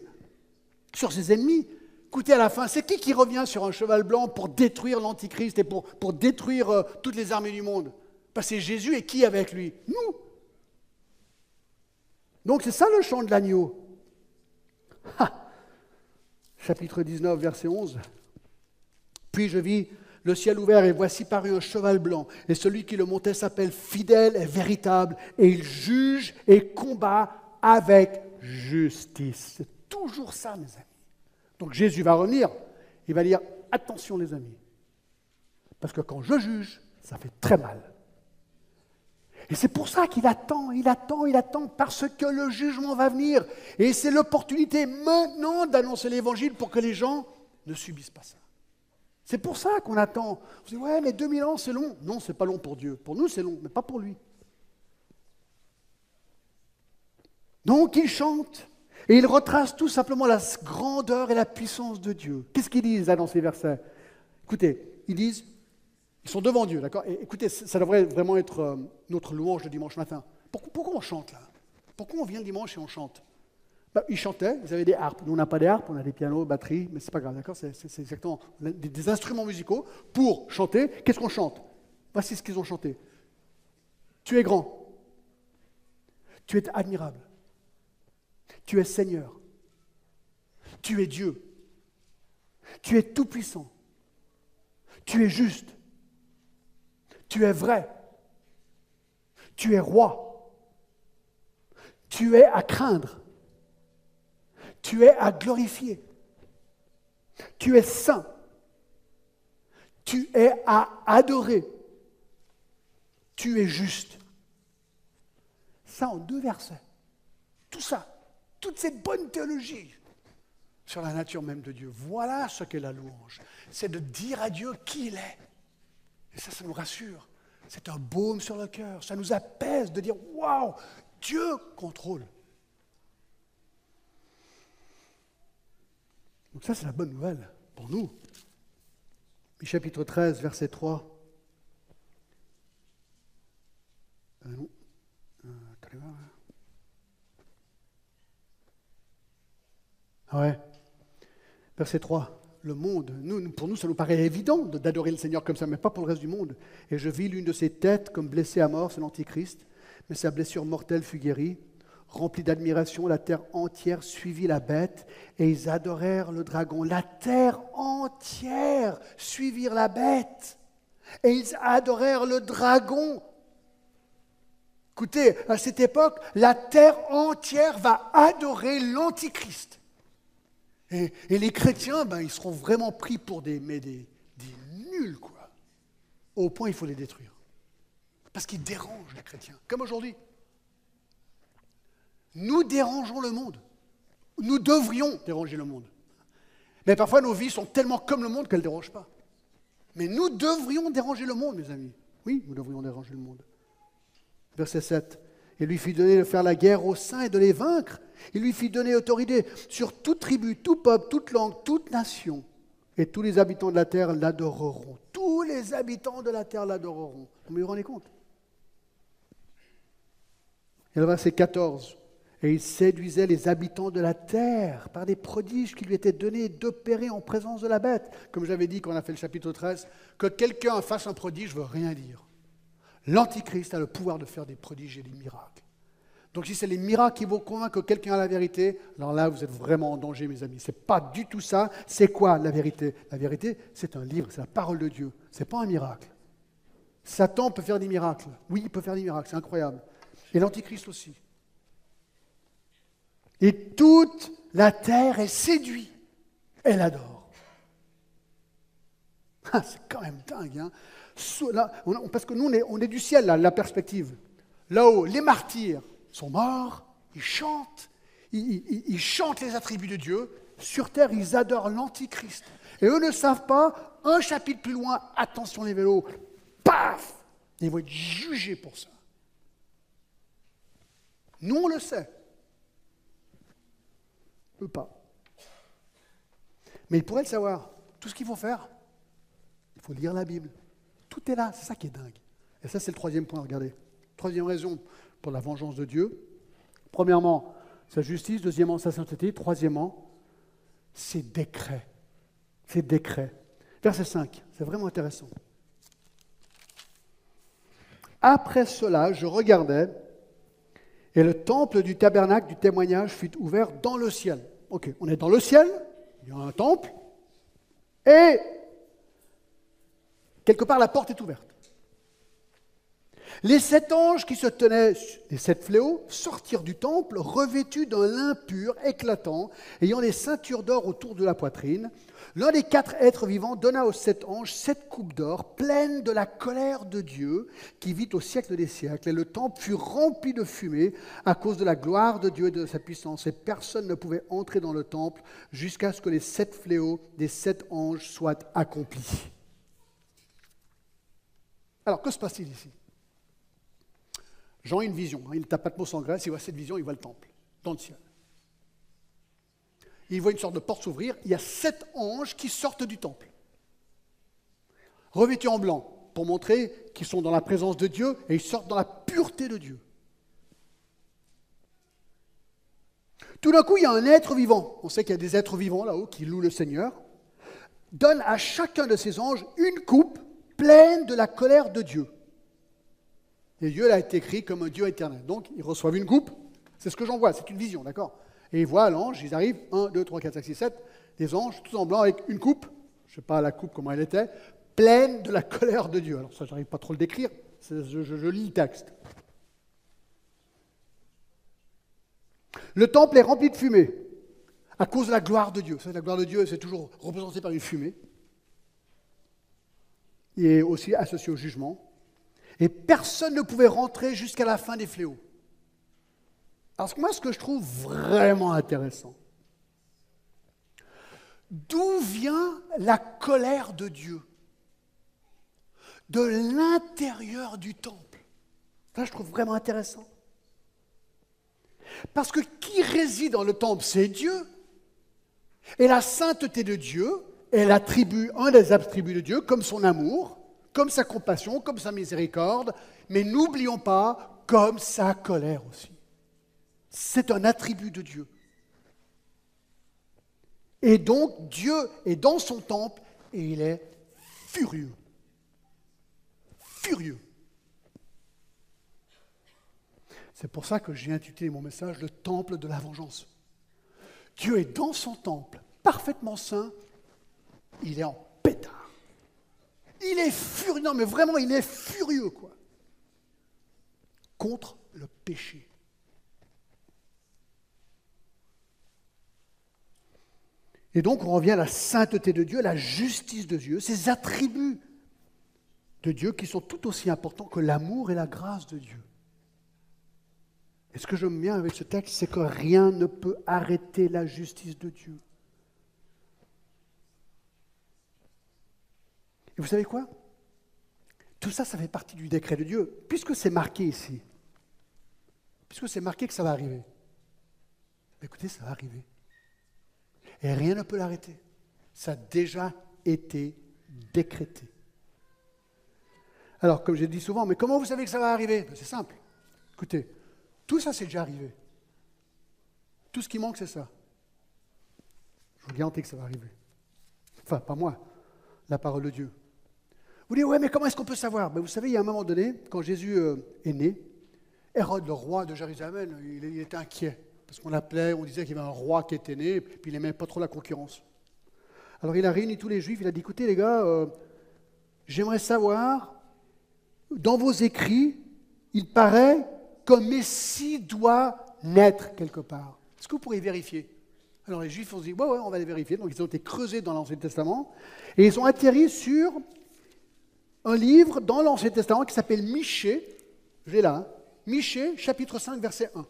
sur ses ennemis. Écoutez, à la fin, c'est qui qui revient sur un cheval blanc pour détruire l'Antichrist et pour, détruire euh, toutes les armées du monde? Bah, C'est Jésus et qui avec lui? Nous. Donc c'est ça le chant de l'agneau. Chapitre 19, verset 11. Puis je vis le ciel ouvert et voici paru un cheval blanc. Et celui qui le montait s'appelle fidèle et véritable. Et il juge et combat avec justice. C'est toujours ça, mes amis. Donc Jésus va revenir. Il va dire, attention les amis. Parce que quand je juge, ça fait très mal. Et c'est pour ça qu'il attend, il attend, il attend, parce que le jugement va venir. Et c'est l'opportunité maintenant d'annoncer l'évangile pour que les gens ne subissent pas ça. C'est pour ça qu'on attend. Vous dites, ouais, mais 2000 ans, c'est long. Non, c'est pas long pour Dieu. Pour nous, c'est long, mais pas pour lui. Donc, il chante. Et il retrace tout simplement la grandeur et la puissance de Dieu. Qu'est-ce qu'ils disent dans ces versets? Écoutez, ils disent, ils sont devant Dieu, d'accord? Écoutez, ça devrait vraiment être euh, notre louange de dimanche matin. Pourquoi, on chante là? Pourquoi on vient le dimanche et on chante? Bah, ils chantaient, ils avaient des harpes. Nous, on n'a pas des harpes, on a des pianos, batteries, mais c'est pas grave, d'accord? C'est, exactement des, instruments musicaux pour chanter. Qu'est-ce qu'on chante? Voici ce qu'ils ont chanté. Tu es grand. Tu es admirable. Tu es Seigneur. Tu es Dieu. Tu es tout-puissant. Tu es juste. Tu es vrai. Tu es roi. Tu es à craindre. Tu es à glorifier. Tu es saint. Tu es à adorer. Tu es juste. Ça en deux versets. Tout ça, toute cette bonne théologie sur la nature même de Dieu. Voilà ce qu'est la louange. C'est de dire à Dieu qui il est. Et ça, ça nous rassure. C'est un baume sur le cœur. Ça nous apaise de dire Waouh, Dieu contrôle. Donc ça, c'est la bonne nouvelle pour nous. chapitre 13, verset 3. Euh, euh, ah ouais. Verset 3. Le monde, nous, pour nous, ça nous paraît évident d'adorer le Seigneur comme ça, mais pas pour le reste du monde. Et je vis l'une de ses têtes comme blessée à mort, c'est l'Antichrist, mais sa blessure mortelle fut guérie. Remplis d'admiration, la terre entière suivit la bête et ils adorèrent le dragon. La terre entière suivirent la bête et ils adorèrent le dragon. Écoutez, à cette époque, la terre entière va adorer l'Antichrist. Et, les chrétiens, ben, ils seront vraiment pris pour des, mais des, des nuls, quoi. Au point, il faut les détruire. Parce qu'ils dérangent les chrétiens, comme aujourd'hui. Nous dérangeons le monde. Nous devrions déranger le monde. Mais parfois, nos vies sont tellement comme le monde qu'elles ne dérangent pas. Mais nous devrions déranger le monde, mes amis. Oui, nous devrions déranger le monde. Verset 7. Il lui fit donner de faire la guerre aux saints et de les vaincre. Il lui fit donner autorité sur toute tribu, tout peuple, toute langue, toute nation. Et tous les habitants de la terre l'adoreront. Tous les habitants de la terre l'adoreront. Vous vous rendez compte? Et le verset 14. Et il séduisait les habitants de la terre par des prodiges qui lui étaient donnés d'opérer en présence de la bête. Comme j'avais dit quand on a fait le chapitre 13, que quelqu'un fasse un prodige ne veut rien dire. L'Antichrist a le pouvoir de faire des prodiges et des miracles. Donc si c'est les miracles qui vont convaincre que quelqu'un a la vérité, alors là, vous êtes vraiment en danger, mes amis. Ce n'est pas du tout ça. C'est quoi la vérité? La vérité, c'est un livre, c'est la parole de Dieu. Ce n'est pas un miracle. Satan peut faire des miracles. Oui, il peut faire des miracles, c'est incroyable. Et l'Antichrist aussi. Et toute la terre est séduite. Elle adore. Ah, c'est quand même dingue. Hein parce que nous, on est, du ciel, la perspective. Là-haut, les martyrs sont morts, ils chantent, ils, chantent les attributs de Dieu. Sur terre, ils adorent l'Antichrist. Et eux ne savent pas, un chapitre plus loin, attention les vélos, paf Ils vont être jugés pour ça. Nous, on le sait peut pas. Mais il pourrait le savoir. Tout ce qu'il faut faire, il faut lire la Bible. Tout est là, c'est ça qui est dingue. Et ça, c'est le troisième point, regardez. Troisième raison pour la vengeance de Dieu. Premièrement, sa justice. Deuxièmement, sa sainteté. Troisièmement, ses décrets. Ses décrets. Verset 5, c'est vraiment intéressant. Après cela, je regardais et le temple du tabernacle du témoignage fut ouvert dans le ciel. Ok, on est dans le ciel, il y a un temple, et quelque part la porte est ouverte. Les sept anges qui se tenaient, les sept fléaux, sortirent du temple revêtus d'un lin pur, éclatant, ayant des ceintures d'or autour de la poitrine. L'un des quatre êtres vivants donna aux sept anges sept coupes d'or pleines de la colère de Dieu qui vit au siècle des siècles. Et le temple fut rempli de fumée à cause de la gloire de Dieu et de sa puissance. Et personne ne pouvait entrer dans le temple jusqu'à ce que les sept fléaux des sept anges soient accomplis. Alors, que se passe-t-il ici? Jean a une vision. Hein. Il tape Patmos en Grèce, il voit cette vision, il voit le temple, dans le ciel il voit une sorte de porte s'ouvrir, il y a sept anges qui sortent du temple, revêtus en blanc, pour montrer qu'ils sont dans la présence de Dieu et ils sortent dans la pureté de Dieu. Tout d'un coup, il y a un être vivant. On sait qu'il y a des êtres vivants là-haut qui louent le Seigneur. Donne à chacun de ces anges une coupe pleine de la colère de Dieu. Et Dieu l'a été écrit comme un Dieu éternel. Donc, ils reçoivent une coupe. C'est ce que j'en vois, c'est une vision, d'accord? Et ils voient l'ange, ils arrivent, 1, 2, 3, 4, 5, 6, 7, des anges, tous en blanc, avec une coupe, je ne sais pas la coupe comment elle était, pleine de la colère de Dieu. Alors ça, j'arrive pas trop le décrire, je, je lis le texte. Le temple est rempli de fumée à cause de la gloire de Dieu. La gloire de Dieu, c'est toujours représenté par une fumée. Est aussi associé au jugement. Et personne ne pouvait rentrer jusqu'à la fin des fléaux. Parce que moi, ce que je trouve vraiment intéressant, d'où vient la colère de Dieu? De l'intérieur du temple. Ça, je trouve vraiment intéressant. Parce que qui réside dans le temple, c'est Dieu. Et la sainteté de Dieu est l'attribut, un des attributs de Dieu, comme son amour, comme sa compassion, comme sa miséricorde, mais n'oublions pas, comme sa colère aussi. C'est un attribut de Dieu. Et donc Dieu est dans son temple et il est furieux. Furieux. C'est pour ça que j'ai intitulé mon message Le temple de la vengeance. Dieu est dans son temple, parfaitement saint, il est en pétard. Il est furieux, non mais vraiment, il est furieux, quoi. Contre le péché. Et donc on revient à la sainteté de Dieu, à la justice de Dieu, ces attributs de Dieu qui sont tout aussi importants que l'amour et la grâce de Dieu. Et ce que je me viens avec ce texte, c'est que rien ne peut arrêter la justice de Dieu. Et vous savez quoi? Tout ça, ça fait partie du décret de Dieu, puisque c'est marqué ici. Puisque c'est marqué que ça va arriver. Écoutez, ça va arriver. Et rien ne peut l'arrêter. Ça a déjà été décrété. Alors, comme j'ai dit souvent, mais comment vous savez que ça va arriver? Ben, C'est simple. Écoutez, tout ça, c'est déjà arrivé. Tout ce qui manque, c'est ça. Je vous garantis que ça va arriver. Enfin, pas moi, la parole de Dieu. Vous dites, ouais, mais comment est-ce qu'on peut savoir? Ben, Vous savez, il y a un moment donné, quand Jésus euh, est né, Hérode, le roi de Jérusalem, il, était inquiet. Parce qu'on l'appelait, on disait qu'il y avait un roi qui était né, puis il n'aimait pas trop la concurrence. Alors il a réuni tous les juifs, il a dit, écoutez les gars, euh, j'aimerais savoir, dans vos écrits, il paraît qu'un Messie doit naître quelque part. Est-ce que vous pourriez vérifier? Alors les Juifs ont dit, ouais, ouais, on va les vérifier. Donc ils ont été creusés dans l'Ancien Testament et ils ont atterri sur un livre dans l'Ancien Testament qui s'appelle Michée. J'ai là, hein. Michée, chapitre 5, verset 1.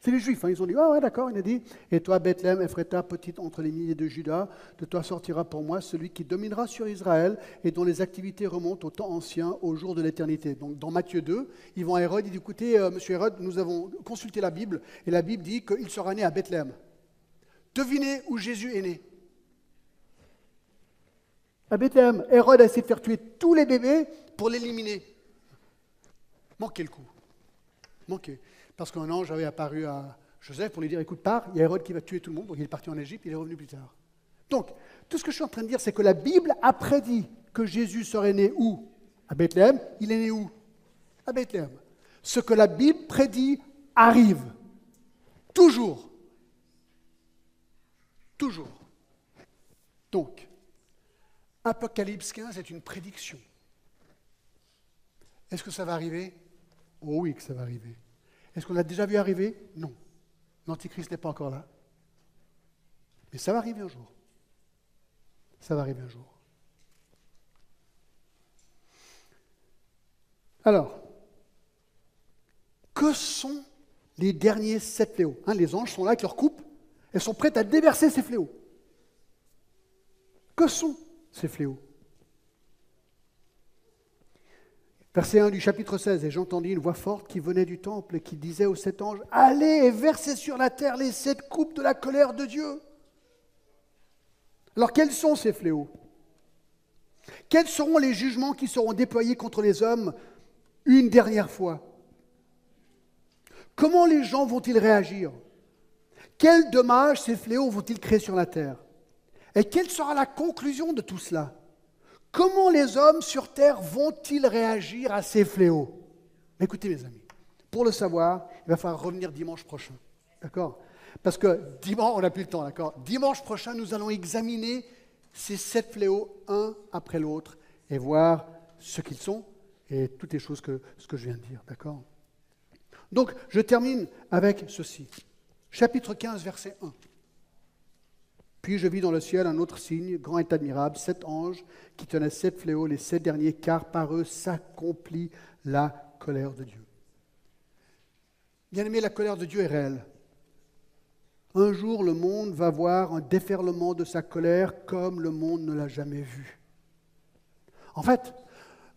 C'est les Juifs, hein. ils ont dit, ah ouais, d'accord, il a dit, et toi, Bethléem, Ephrata, petite entre les milliers de Judas, de toi sortira pour moi celui qui dominera sur Israël et dont les activités remontent au temps ancien, au jour de l'éternité. Donc dans Matthieu 2, ils vont à Hérode, ils disent, écoutez, euh, monsieur Hérode, nous avons consulté la Bible, et la Bible dit qu'il sera né à Bethléem. Devinez où Jésus est né. À Bethléem, Hérode a essayé de faire tuer tous les bébés pour l'éliminer. Manquez le coup. Manquez parce qu'un ange avait apparu à Joseph pour lui dire, écoute, pars, il y a Hérode qui va tuer tout le monde, donc il est parti en Égypte, il est revenu plus tard. Donc, tout ce que je suis en train de dire, c'est que la Bible a prédit que Jésus serait né où? À Bethléem. Il est né où? À Bethléem. Ce que la Bible prédit arrive. Toujours. Toujours. Donc, Apocalypse 15 est une prédiction. Est-ce que ça va arriver? Oh oui que ça va arriver. Est-ce qu'on l'a déjà vu arriver? Non. L'Antichrist n'est pas encore là. Mais ça va arriver un jour. Ça va arriver un jour. Alors, que sont les derniers sept fléaux? Hein, Les anges sont là avec leur coupe. Elles sont prêtes à déverser ces fléaux. Que sont ces fléaux. Verset 1 du chapitre 16, et j'entendis une voix forte qui venait du temple et qui disait aux sept anges, Allez et versez sur la terre les sept coupes de la colère de Dieu. Alors quels sont ces fléaux? Quels seront les jugements qui seront déployés contre les hommes une dernière fois? Comment les gens vont-ils réagir? Quels dommages ces fléaux vont-ils créer sur la terre? Et quelle sera la conclusion de tout cela? Comment les hommes sur terre vont-ils réagir à ces fléaux? Écoutez mes amis, pour le savoir, il va falloir revenir dimanche prochain. D'accord? Parce que dimanche, on n'a plus le temps, d'accord? Dimanche prochain, nous allons examiner ces sept fléaux un après l'autre et voir ce qu'ils sont et toutes les choses que, ce que je viens de dire, d'accord? Donc, je termine avec ceci. Chapitre 15, verset 1. Puis je vis dans le ciel un autre signe, grand et admirable, sept anges qui tenaient sept fléaux, les sept derniers, car par eux s'accomplit la colère de Dieu. Bien aimé, la colère de Dieu est réelle. Un jour, le monde va voir un déferlement de sa colère comme le monde ne l'a jamais vu. En fait,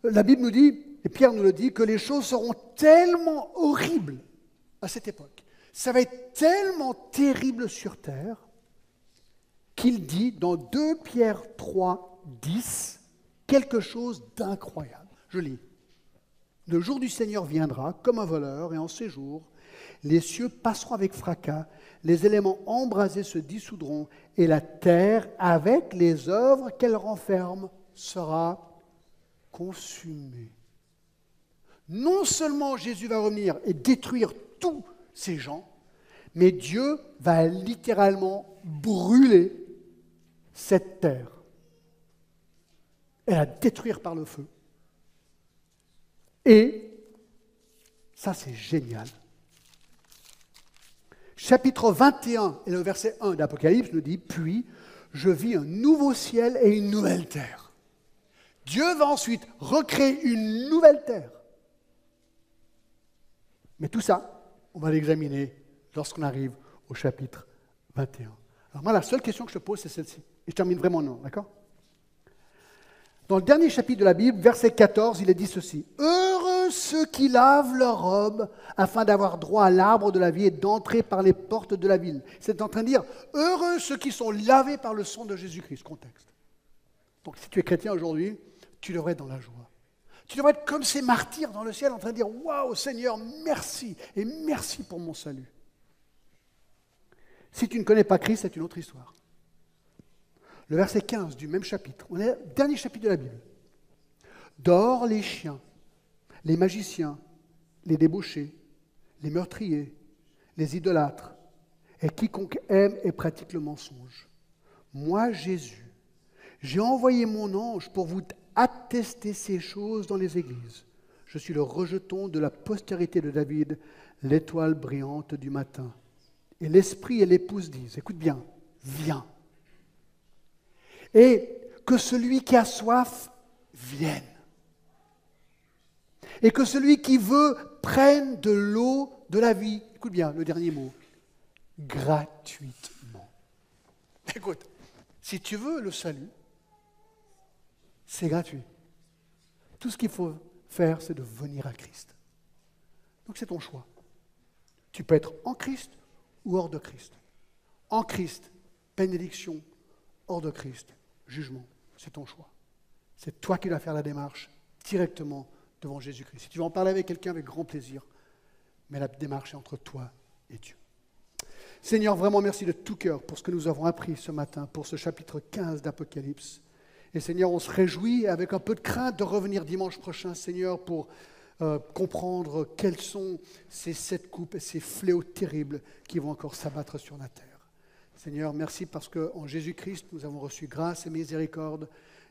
la Bible nous dit, et Pierre nous le dit, que les choses seront tellement horribles à cette époque. Ça va être tellement terrible sur terre qu'il dit dans 2 Pierre 3, 10, quelque chose d'incroyable. Je lis. Le jour du Seigneur viendra comme un voleur, et en ces jours, les cieux passeront avec fracas, les éléments embrasés se dissoudront, et la terre, avec les œuvres qu'elle renferme, sera consumée. Non seulement Jésus va revenir et détruire tous ces gens, mais Dieu va littéralement brûler cette terre et la détruire par le feu. Et, ça c'est génial, chapitre 21 et le verset 1 d'Apocalypse nous dit, puis je vis un nouveau ciel et une nouvelle terre. Dieu va ensuite recréer une nouvelle terre. Mais tout ça, on va l'examiner lorsqu'on arrive au chapitre 21. Alors moi, la seule question que je pose, c'est celle-ci. Et je termine vraiment non, d'accord? Dans le dernier chapitre de la Bible, verset 14, il est dit ceci. Heureux ceux qui lavent leurs robes afin d'avoir droit à l'arbre de la vie et d'entrer par les portes de la ville. C'est en train de dire, heureux ceux qui sont lavés par le sang de Jésus-Christ. Contexte. Donc si tu es chrétien aujourd'hui, tu devrais être dans la joie. Tu devrais être comme ces martyrs dans le ciel en train de dire, waouh Seigneur, merci et merci pour mon salut. Si tu ne connais pas Christ, c'est une autre histoire. Le verset 15 du même chapitre, on est au dernier chapitre de la Bible. Dors les chiens, les magiciens, les débauchés, les meurtriers, les idolâtres, et quiconque aime et pratique le mensonge. Moi, Jésus, j'ai envoyé mon ange pour vous attester ces choses dans les églises. Je suis le rejeton de la postérité de David, l'étoile brillante du matin. Et l'esprit et l'épouse disent, écoute bien, viens. Et que celui qui a soif vienne. Et que celui qui veut prenne de l'eau de la vie. Écoute bien le dernier mot. Gratuitement. Écoute, si tu veux le salut, c'est gratuit. Tout ce qu'il faut faire, c'est de venir à Christ. Donc c'est ton choix. Tu peux être en Christ ou hors de Christ. En Christ, bénédiction, hors de Christ, jugement. C'est ton choix. C'est toi qui dois faire la démarche directement devant Jésus-Christ. Si tu veux en parler avec quelqu'un, avec grand plaisir, mais la démarche est entre toi et Dieu. Seigneur, vraiment merci de tout cœur pour ce que nous avons appris ce matin, pour ce chapitre 15 d'Apocalypse. Et Seigneur, on se réjouit avec un peu de crainte de revenir dimanche prochain, Seigneur, pour euh, comprendre quelles sont ces sept coupes et ces fléaux terribles qui vont encore s'abattre sur la terre. Seigneur, merci parce qu'en Jésus-Christ, nous avons reçu grâce et miséricorde.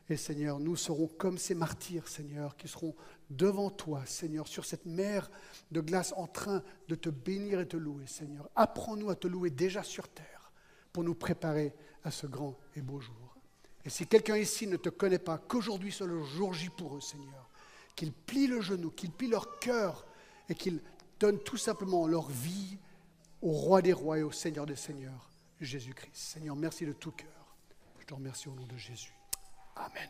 Et Seigneur, nous serons comme ces martyrs, Seigneur, qui seront devant toi, Seigneur, sur cette mer de glace en train de te bénir et te louer, Seigneur. Apprends-nous à te louer déjà sur terre pour nous préparer à ce grand et beau jour. Et si quelqu'un ici ne te connaît pas, qu'aujourd'hui soit le jour J pour eux, Seigneur qu'ils plient le genou, qu'ils plient leur cœur et qu'ils donnent tout simplement leur vie au roi des rois et au Seigneur des seigneurs, Jésus-Christ. Seigneur, merci de tout cœur. Je te remercie au nom de Jésus. Amen.